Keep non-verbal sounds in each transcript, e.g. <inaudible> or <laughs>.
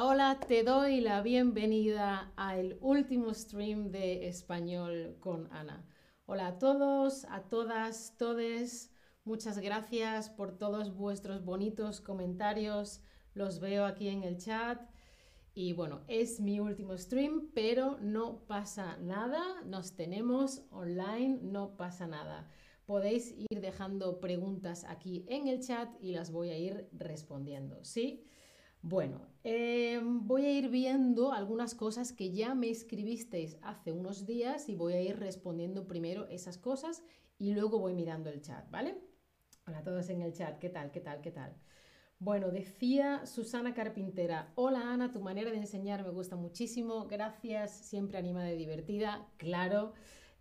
Hola, te doy la bienvenida al último stream de español con Ana. Hola a todos, a todas, todes. Muchas gracias por todos vuestros bonitos comentarios. Los veo aquí en el chat. Y bueno, es mi último stream, pero no pasa nada. Nos tenemos online, no pasa nada. Podéis ir dejando preguntas aquí en el chat y las voy a ir respondiendo, ¿sí? Bueno, em, voy a ir viendo algunas cosas que ya me escribisteis hace unos días y voy a ir respondiendo primero esas cosas y luego voy mirando el chat, ¿vale? Hola a todos en el chat, ¿qué tal? ¿Qué tal? ¿Qué tal? Bueno, decía Susana Carpintera, hola Ana, tu manera de enseñar me gusta muchísimo, gracias, siempre animada y divertida, claro.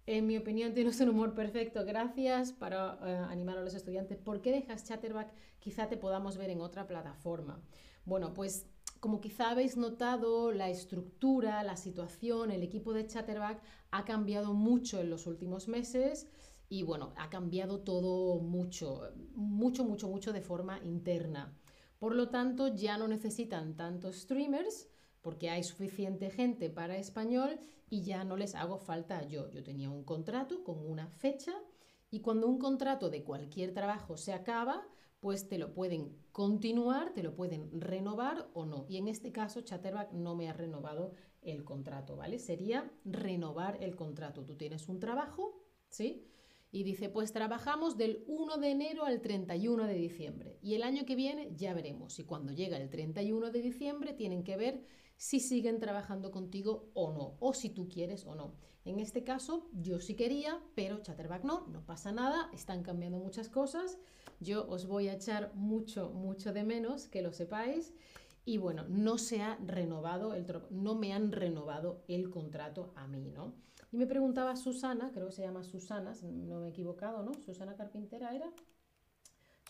En mi opinión tienes un humor perfecto, gracias para eh, animar a los estudiantes. ¿Por qué dejas Chatterback? Quizá te podamos ver en otra plataforma. Bueno, pues como quizá habéis notado, la estructura, la situación, el equipo de Chatterback ha cambiado mucho en los últimos meses y bueno, ha cambiado todo mucho, mucho, mucho, mucho de forma interna. Por lo tanto, ya no necesitan tantos streamers porque hay suficiente gente para español y ya no les hago falta yo. Yo tenía un contrato con una fecha y cuando un contrato de cualquier trabajo se acaba, pues te lo pueden continuar, te lo pueden renovar o no. Y en este caso, Chatterback no me ha renovado el contrato, ¿vale? Sería renovar el contrato. Tú tienes un trabajo, ¿sí? Y dice, pues trabajamos del 1 de enero al 31 de diciembre. Y el año que viene ya veremos. Y cuando llega el 31 de diciembre tienen que ver si siguen trabajando contigo o no, o si tú quieres o no. En este caso, yo sí quería, pero Chatterback no, no pasa nada, están cambiando muchas cosas. Yo os voy a echar mucho, mucho de menos, que lo sepáis. Y bueno, no se ha renovado, el no me han renovado el contrato a mí, ¿no? Y me preguntaba Susana, creo que se llama Susana, no me he equivocado, ¿no? Susana Carpintera era.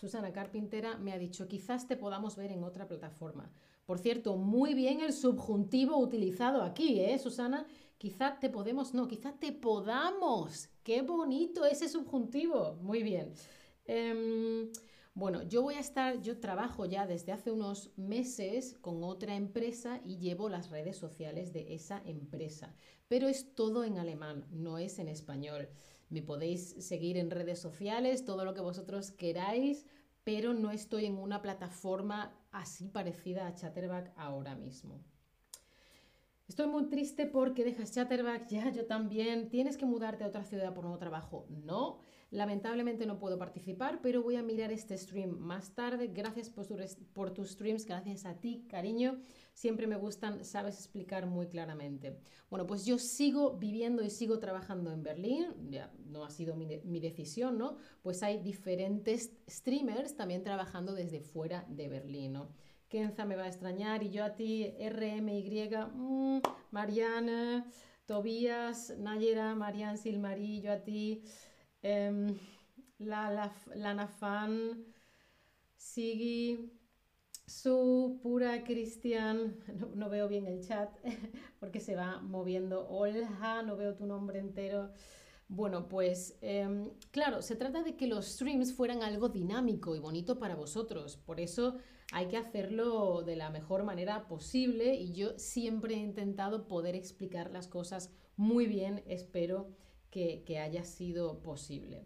Susana Carpintera me ha dicho, quizás te podamos ver en otra plataforma. Por cierto, muy bien el subjuntivo utilizado aquí, ¿eh, Susana? Quizás te podemos, no, quizás te podamos. Qué bonito ese subjuntivo. Muy bien. Em, bueno, yo voy a estar, yo trabajo ya desde hace unos meses con otra empresa y llevo las redes sociales de esa empresa, pero es todo en alemán, no es en español. Me podéis seguir en redes sociales, todo lo que vosotros queráis, pero no estoy en una plataforma así parecida a Chatterback ahora mismo. Estoy muy triste porque dejas Chatterback, <laughs> ya yo también. ¿Tienes que mudarte a otra ciudad por nuevo trabajo? No. Lamentablemente no puedo participar, pero voy a mirar este stream más tarde. Gracias por, tus streams, gracias a ti, cariño. Siempre me gustan, sabes explicar muy claramente. Bueno, pues yo sigo viviendo y sigo trabajando en Berlín, ya no ha sido mi, decisión, ¿no? Pues hay diferentes streamers también trabajando desde fuera de Berlín, ¿no? Kenza me va a extrañar y yo a ti, RMY, mmm, Mariana, Tobías, Nayera, Marian Silmarí, yo a ti. Em, la, la, Lana Fan, Sigi, Su, Pura, Cristian, no, veo bien el chat <laughs> porque se va moviendo. Olja, no veo tu nombre entero. Bueno, pues em, claro, se trata de que los streams fueran algo dinámico y bonito para vosotros. Por eso hay que hacerlo de la mejor manera posible y yo siempre he intentado poder explicar las cosas muy bien. Espero que, haya sido posible.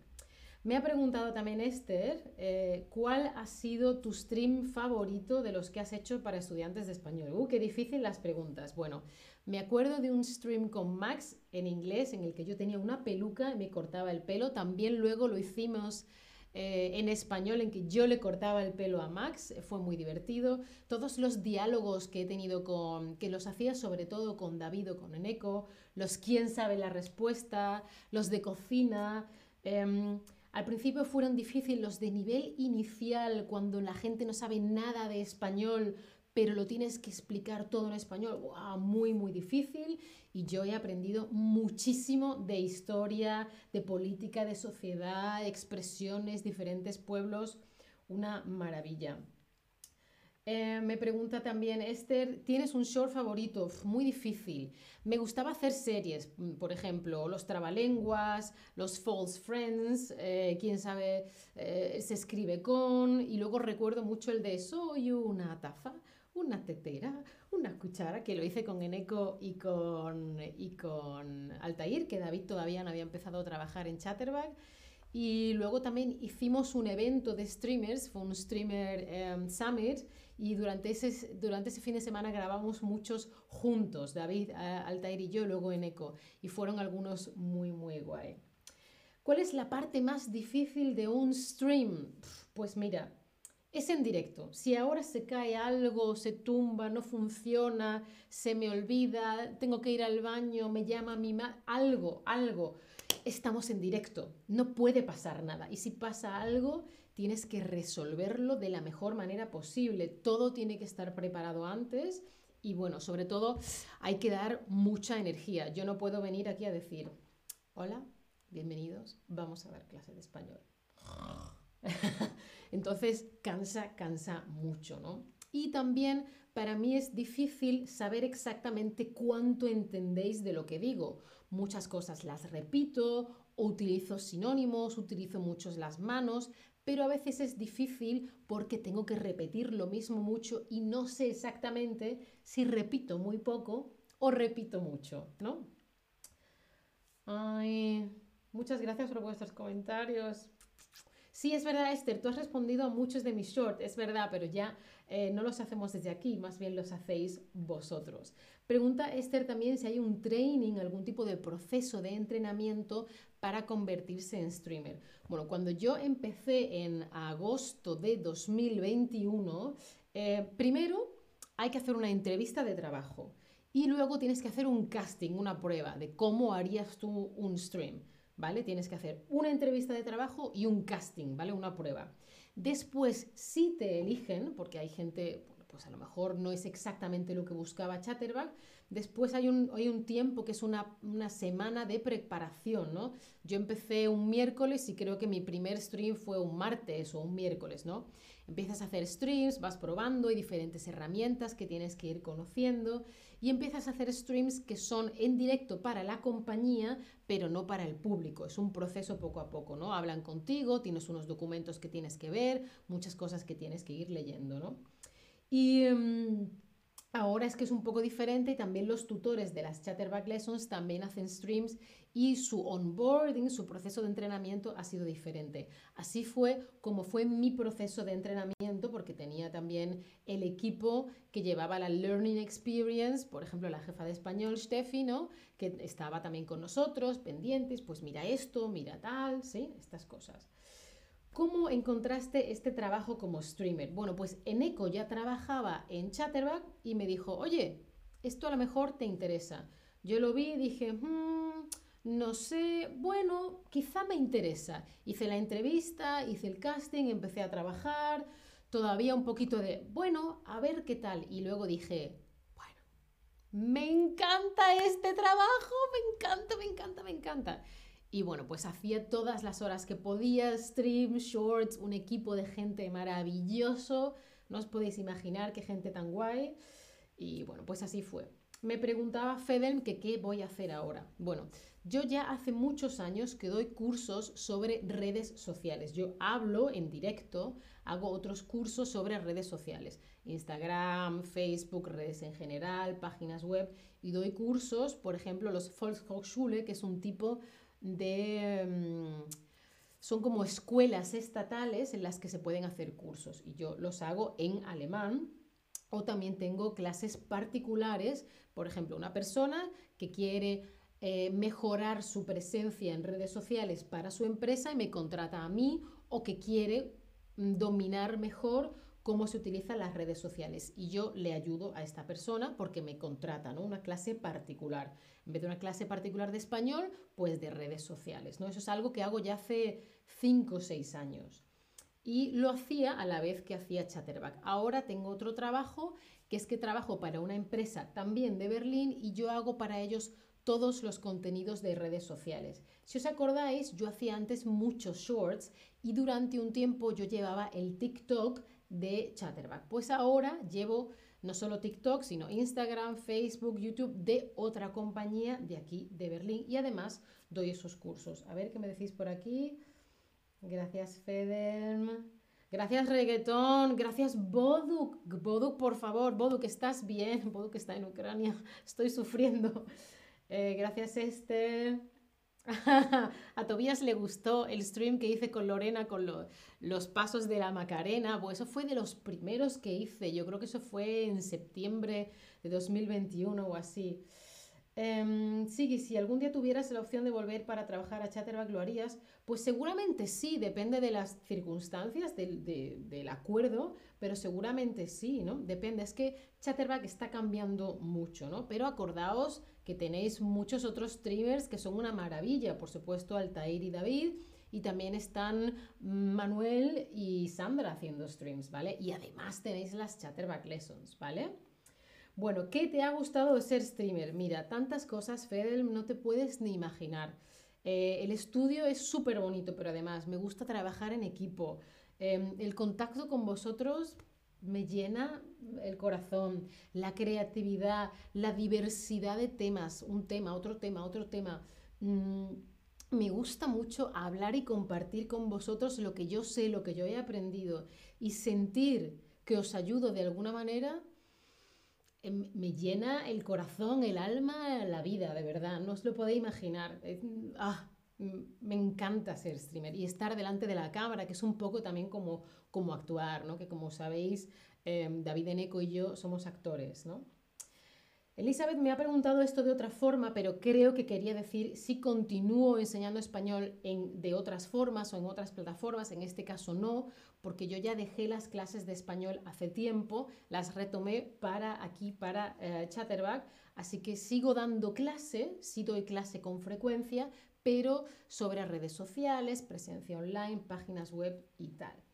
Me ha preguntado también Esther, eh, ¿cuál ha sido tu stream favorito de los que has hecho para estudiantes de español? Uh, qué difícil las preguntas. Bueno, me acuerdo de un stream con Max en inglés en el que yo tenía una peluca y me cortaba el pelo. También luego lo hicimos eh, en español en que yo le cortaba el pelo a Max, fue muy divertido. Todos los diálogos que he tenido con, que los hacía sobre todo con David o con Eneco, los quién sabe la respuesta, los de cocina. Em, al principio fueron difíciles los de nivel inicial, cuando la gente no sabe nada de español, pero lo tienes que explicar todo en español, muy, muy difícil. Y yo he aprendido muchísimo de historia, de política, de sociedad, expresiones, diferentes pueblos, una maravilla. Eh, me pregunta también Esther, ¿tienes un short favorito? muy difícil. Me gustaba hacer series, mm, por ejemplo, los trabalenguas, los false friends, eh, quién sabe, eh, se escribe con, y luego recuerdo mucho el de soy una taza una tetera, una cuchara, que lo hice con Eneco y con, y con Altair, que David todavía no había empezado a trabajar en Chatterbag. Y luego también hicimos un evento de streamers, fue un streamer em, summit, y durante ese, durante ese fin de semana grabamos muchos juntos, David, Altair y yo, luego en Eco, y fueron algunos muy, muy guay. ¿Cuál es la parte más difícil de un stream? Pues mira, es en directo. Si ahora se cae algo, se tumba, no funciona, se me olvida, tengo que ir al baño, me llama mi madre, algo, algo estamos en directo, no puede pasar nada. Y si pasa algo, tienes que resolverlo de la mejor manera posible. Todo tiene que estar preparado antes y bueno, sobre todo hay que dar mucha energía. Yo no puedo venir aquí a decir, hola, bienvenidos, vamos a dar clase de español. <laughs> Entonces cansa, cansa mucho, ¿no? Y también para mí es difícil saber exactamente cuánto entendéis de lo que digo muchas cosas las repito, utilizo sinónimos, utilizo muchos las manos, pero a veces es difícil porque tengo que repetir lo mismo mucho y no sé exactamente si repito muy poco o repito mucho, ¿no? Ay, muchas gracias por vuestros comentarios. Sí, es verdad, Esther, tú has respondido a muchos de mis shorts, es verdad, pero ya eh, no los hacemos desde aquí, más bien los hacéis vosotros. Pregunta Esther también si hay un training, algún tipo de proceso de entrenamiento para convertirse en streamer. Bueno, cuando yo empecé en agosto de 2021, eh, primero hay que hacer una entrevista de trabajo y luego tienes que hacer un casting, una prueba de cómo harías tú un stream, ¿vale? Tienes que hacer una entrevista de trabajo y un casting, ¿vale? Una prueba. Después, si te eligen, porque hay gente, pues a lo mejor no es exactamente lo que buscaba Chatterbug. Después hay un, hay un tiempo que es una, una, semana de preparación, ¿no? Yo empecé un miércoles y creo que mi primer stream fue un martes o un miércoles, ¿no? Empiezas a hacer streams, vas probando, hay diferentes herramientas que tienes que ir conociendo y empiezas a hacer streams que son en directo para la compañía, pero no para el público. Es un proceso poco a poco, ¿no? Hablan contigo, tienes unos documentos que tienes que ver, muchas cosas que tienes que ir leyendo, ¿no? Y em, ahora es que es un poco diferente y también los tutores de las Chatterback Lessons también hacen streams y su onboarding, su proceso de entrenamiento ha sido diferente. Así fue como fue mi proceso de entrenamiento porque tenía también el equipo que llevaba la Learning Experience, por ejemplo, la jefa de español, Steffi, ¿no? que estaba también con nosotros, pendientes, pues mira esto, mira tal, ¿sí? Estas cosas. ¿Cómo encontraste este trabajo como streamer? Bueno, pues Eneco ya trabajaba en Chatterback y me dijo, oye, esto a lo mejor te interesa. Yo lo vi y dije, hmm, no sé, bueno, quizá me interesa. Hice la entrevista, hice el casting, empecé a trabajar, todavía un poquito de, bueno, a ver qué tal. Y luego dije, bueno, me encanta este trabajo, me encanta, me encanta, me encanta. Y bueno, pues hacía todas las horas que podía, stream, shorts, un equipo de gente maravilloso. No os podéis imaginar qué gente tan guay. Y bueno, pues así fue. Me preguntaba Fedem que qué voy a hacer ahora. Bueno, yo ya hace muchos años que doy cursos sobre redes sociales. Yo hablo en directo, hago otros cursos sobre redes sociales. Instagram, Facebook, redes en general, páginas web. Y doy cursos, por ejemplo, los Volkshochschule, que es un tipo de... Mm, son como escuelas estatales en las que se pueden hacer cursos. Y yo los hago en alemán. O también tengo clases particulares, por ejemplo, una persona que quiere eh, mejorar su presencia en redes sociales para su empresa y me contrata a mí o que quiere mm, dominar mejor cómo se utilizan las redes sociales y yo le ayudo a esta persona porque me contrata. Una clase particular. En vez de una clase particular de español, pues de redes sociales. Eso es algo que hago ya hace 5 o 6 años. Y lo hacía a la vez que hacía Chatterback. Ahora tengo otro trabajo, que es que trabajo para una empresa también de Berlín y yo hago para ellos todos los contenidos de redes sociales. Si os acordáis, yo hacía antes muchos shorts y durante un tiempo yo llevaba el TikTok de Chatterback. Pues ahora llevo no solo TikTok, sino Instagram, Facebook, YouTube de otra compañía de aquí, de Berlín. Y además doy esos cursos. A ver qué me decís por aquí. Gracias, Federm. Gracias reggaetón, gracias Boduk, Boduk por favor, Boduk estás bien, <laughs> Boduk está en Ucrania, estoy sufriendo. Eh, gracias Esther. A Tobías le gustó el stream que hice con Lorena con los pasos de la Macarena. Pues eso fue de los primeros que hice. Yo creo que eso fue en septiembre de 2021 o así. Eh, sí, si algún día tuvieras la opción de volver para trabajar a Chatterback, ¿lo harías? Pues seguramente sí, depende de las circunstancias del, acuerdo, pero seguramente sí, ¿no? Depende, es que Chatterback está cambiando mucho, ¿no? Pero acordaos que tenéis muchos otros streamers que son una maravilla, por supuesto Altair y David, y también están Manuel y Sandra haciendo streams, ¿vale? Y además tenéis las Chatterback Lessons, ¿vale? Bueno, ¿qué te ha gustado de ser streamer? Mira, tantas cosas, Fedel, no te puedes ni imaginar. Eh, el estudio es súper bonito, pero además me gusta trabajar en equipo. Em, el contacto con vosotros me llena el corazón, la creatividad, la diversidad de temas, un tema, otro tema, otro tema. Mm, me gusta mucho hablar y compartir con vosotros lo que yo sé, lo que yo he aprendido y sentir que os ayudo de alguna manera me llena el corazón, el alma, la vida, de verdad. No os lo podéis imaginar. Ah, me encanta ser streamer y estar delante de la cámara, que es un poco también como, como actuar, ¿no? Que como sabéis, em, David Eneco y yo somos actores, ¿no? Elizabeth me ha preguntado esto de otra forma, pero creo que quería decir si continúo enseñando español en, de otras formas o en otras plataformas. En este caso no, porque yo ya dejé las clases de español hace tiempo, las retomé para aquí, para eh, Chatterback, así que sigo dando clase, sí doy clase con frecuencia, pero sobre redes sociales, presencia online, páginas web y tal.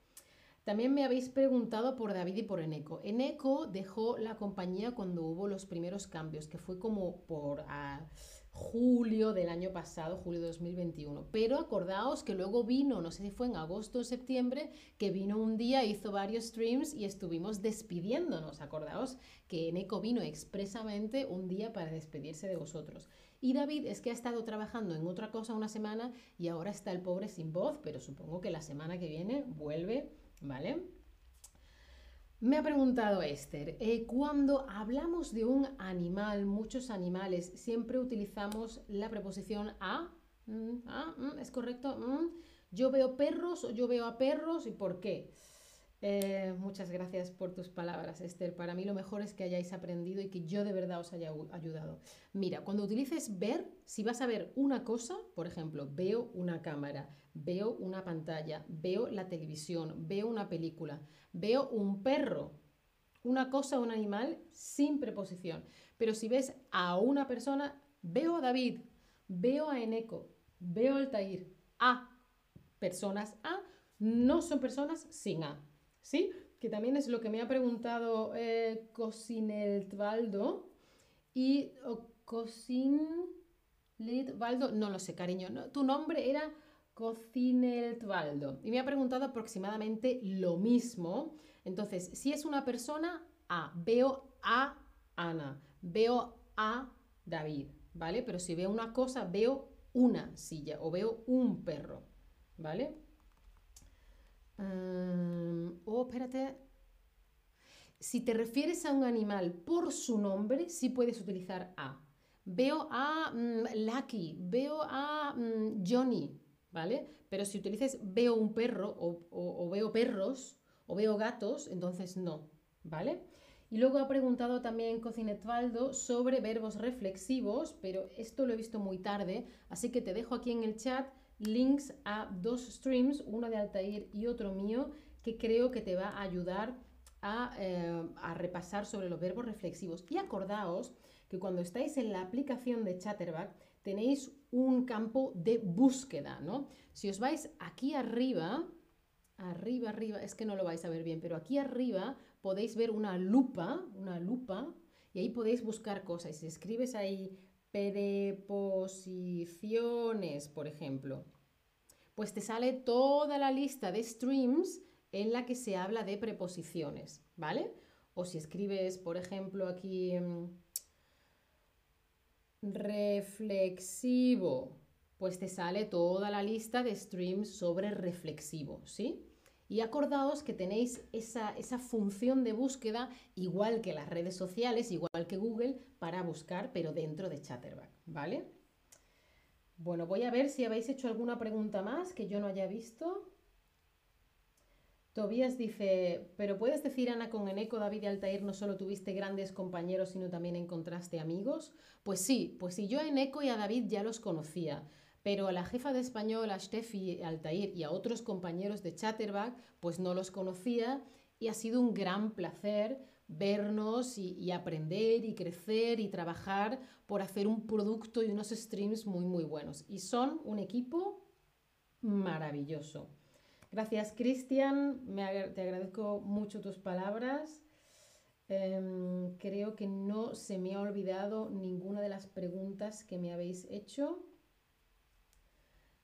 También me habéis preguntado por David y por Eneco. Eneco dejó la compañía cuando hubo los primeros cambios, que fue como por ah, julio del año pasado, julio de 2021. Pero acordaos que luego vino, no sé si fue en agosto o septiembre, que vino un día, hizo varios streams y estuvimos despidiéndonos. Acordaos que Eneco vino expresamente un día para despedirse de vosotros. Y David es que ha estado trabajando en otra cosa una semana y ahora está el pobre sin voz, pero supongo que la semana que viene vuelve ¿vale? Me ha preguntado Esther, eh, cuando hablamos de un animal, muchos animales, siempre utilizamos la preposición a. Mm, mm, ¿Es correcto? Mm. Yo veo perros o yo veo a perros y por qué. Eh, muchas gracias por tus palabras, Esther. Para mí lo mejor es que hayáis aprendido y que yo de verdad os haya ayudado. Mira, cuando utilices ver, si vas a ver una cosa, por ejemplo, veo una cámara, veo una pantalla, veo la televisión, veo una película, veo un perro, una cosa, un animal, sin preposición. Pero si ves a una persona, veo a David, veo a Eneco, veo a Altair, a personas a, no son personas sin a. ¿sí? Que también es lo que me ha preguntado eh. Y Cosineltvaldo, no lo sé, cariño, tu nombre era Cosineltvaldo. Y me ha preguntado aproximadamente lo mismo. Entonces, si es una persona, A, veo a Ana, veo a David, ¿vale? Pero si veo una cosa, veo una silla o veo un perro, ¿vale? Oh, espérate. Si te refieres a un animal por su nombre, sí puedes utilizar a. Veo a mm, Lucky, veo a mm, Johnny, ¿vale? Pero si utilices veo un perro o, veo perros o veo gatos, entonces no, ¿vale? Y luego ha preguntado también Cocinetvaldo sobre verbos reflexivos, pero esto lo he visto muy tarde, así que te dejo aquí en el chat links a dos streams, uno de Altair y otro mío, que creo que te va a ayudar a, eh, a, repasar sobre los verbos reflexivos. Y acordaos que cuando estáis en la aplicación de Chatterback tenéis un campo de búsqueda, ¿no? Si os vais aquí arriba, arriba, arriba, es que no lo vais a ver bien, pero aquí arriba podéis ver una lupa, una lupa, y ahí podéis buscar cosas. Si escribes ahí preposiciones, por ejemplo, pues te sale toda la lista de streams en la que se habla de preposiciones, ¿vale? O si escribes, por ejemplo, aquí mm, reflexivo, pues te sale toda la lista de streams sobre reflexivo, ¿sí? Y acordaos que tenéis esa, esa función de búsqueda, igual que las redes sociales, igual que Google, para buscar, pero dentro de Chatterback, ¿vale? Bueno, voy a ver si habéis hecho alguna pregunta más que yo no haya visto. Tobías dice, pero puedes decir, Ana, con Eneco, David y Altair no solo tuviste grandes compañeros, sino también encontraste amigos. Pues sí, pues sí, yo a Eneco y a David ya los conocía, pero a la jefa de español, a Steffi, Altair y a otros compañeros de Chatterback, pues no los conocía y ha sido un gran placer vernos y, aprender y crecer y trabajar por hacer un producto y unos streams muy, muy buenos. Y son un equipo maravilloso. Gracias, Cristian. te agradezco mucho tus palabras. Em, creo que no se me ha olvidado ninguna de las preguntas que me habéis hecho.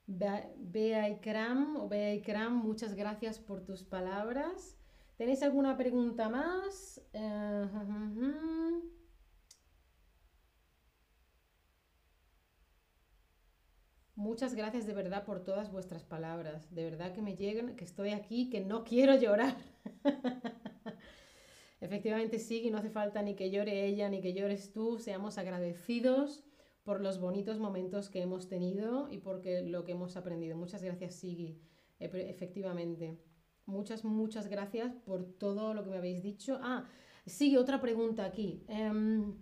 Bea Ikram o Bea Ikram, muchas gracias por tus palabras. ¿Tenéis alguna pregunta más? Eh, Muchas gracias de verdad por todas vuestras palabras. De verdad que me llegan, que estoy aquí, que no quiero llorar. <laughs> Efectivamente sí, y no hace falta ni que llore ella ni que llores tú. Seamos agradecidos por los bonitos momentos que hemos tenido y por lo que hemos aprendido. Muchas gracias, Sigui. Efectivamente. Muchas, muchas gracias por todo lo que me habéis dicho. Ah, sí, otra pregunta aquí. Em,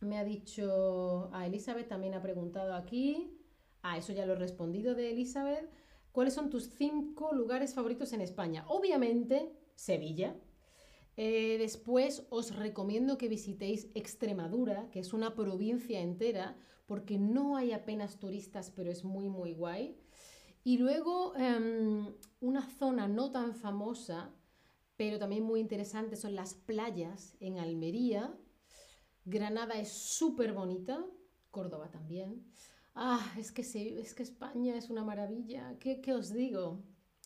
me ha dicho, a Elizabeth también ha preguntado aquí. Ah, eso ya lo he respondido de Elizabeth. ¿Cuáles son tus cinco lugares favoritos en España? Obviamente, Sevilla. Eh, después os recomiendo que visitéis Extremadura, que es una provincia entera, porque no hay apenas turistas, pero es muy, muy guay. Y luego em, una zona no tan famosa, pero también muy interesante, son las playas en Almería. Granada es súper bonita, Córdoba también. Ah, es que sí, es que España es una maravilla. ¿Qué, os digo?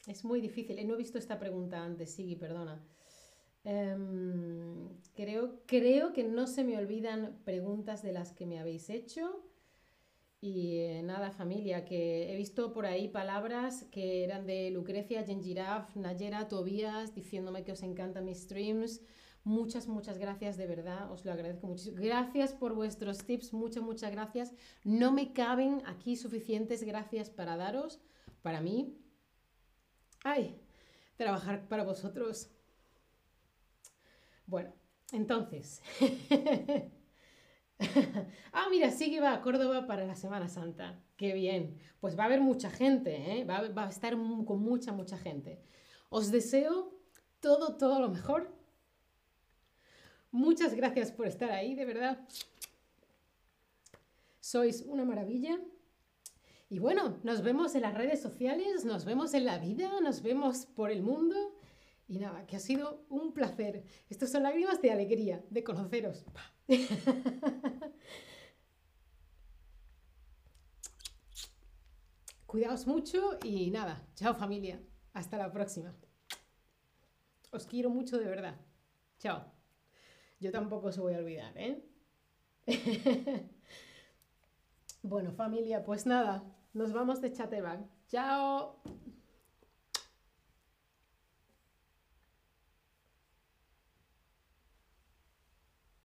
Es muy difícil. No he visto esta pregunta antes, Sigui, perdona. Em, creo, creo que no se me olvidan preguntas de las que me habéis hecho. Y nada, familia, que he visto por ahí palabras que eran de Lucrecia, Gengiraf, Nayera, Tobías, diciéndome que os encantan mis streams. Muchas, muchas gracias, de verdad, os lo agradezco muchísimo. Gracias por vuestros tips, muchas, muchas gracias. No me caben aquí suficientes gracias para daros, para mí. Ay, trabajar para vosotros. Bueno, entonces. <laughs> <laughs> ah, mira, sí que va a Córdoba para la Semana Santa. Qué bien. Pues va a haber mucha gente, ¿eh? va, va a estar con mucha, mucha gente. Os deseo todo, todo lo mejor Muchas gracias por estar ahí, de verdad. Sois una maravilla. Y bueno, nos vemos en las redes sociales, nos vemos en la vida, nos vemos por el mundo. Y nada, que ha sido un placer. Estas son lágrimas de alegría, de conoceros. <laughs> Cuidaos mucho y nada, chao familia. Hasta la próxima. Os quiero mucho de verdad. Chao. Yo tampoco se voy a olvidar, ¿eh? <laughs> bueno, familia, pues nada, nos vamos de Chatterback. ¡Chao!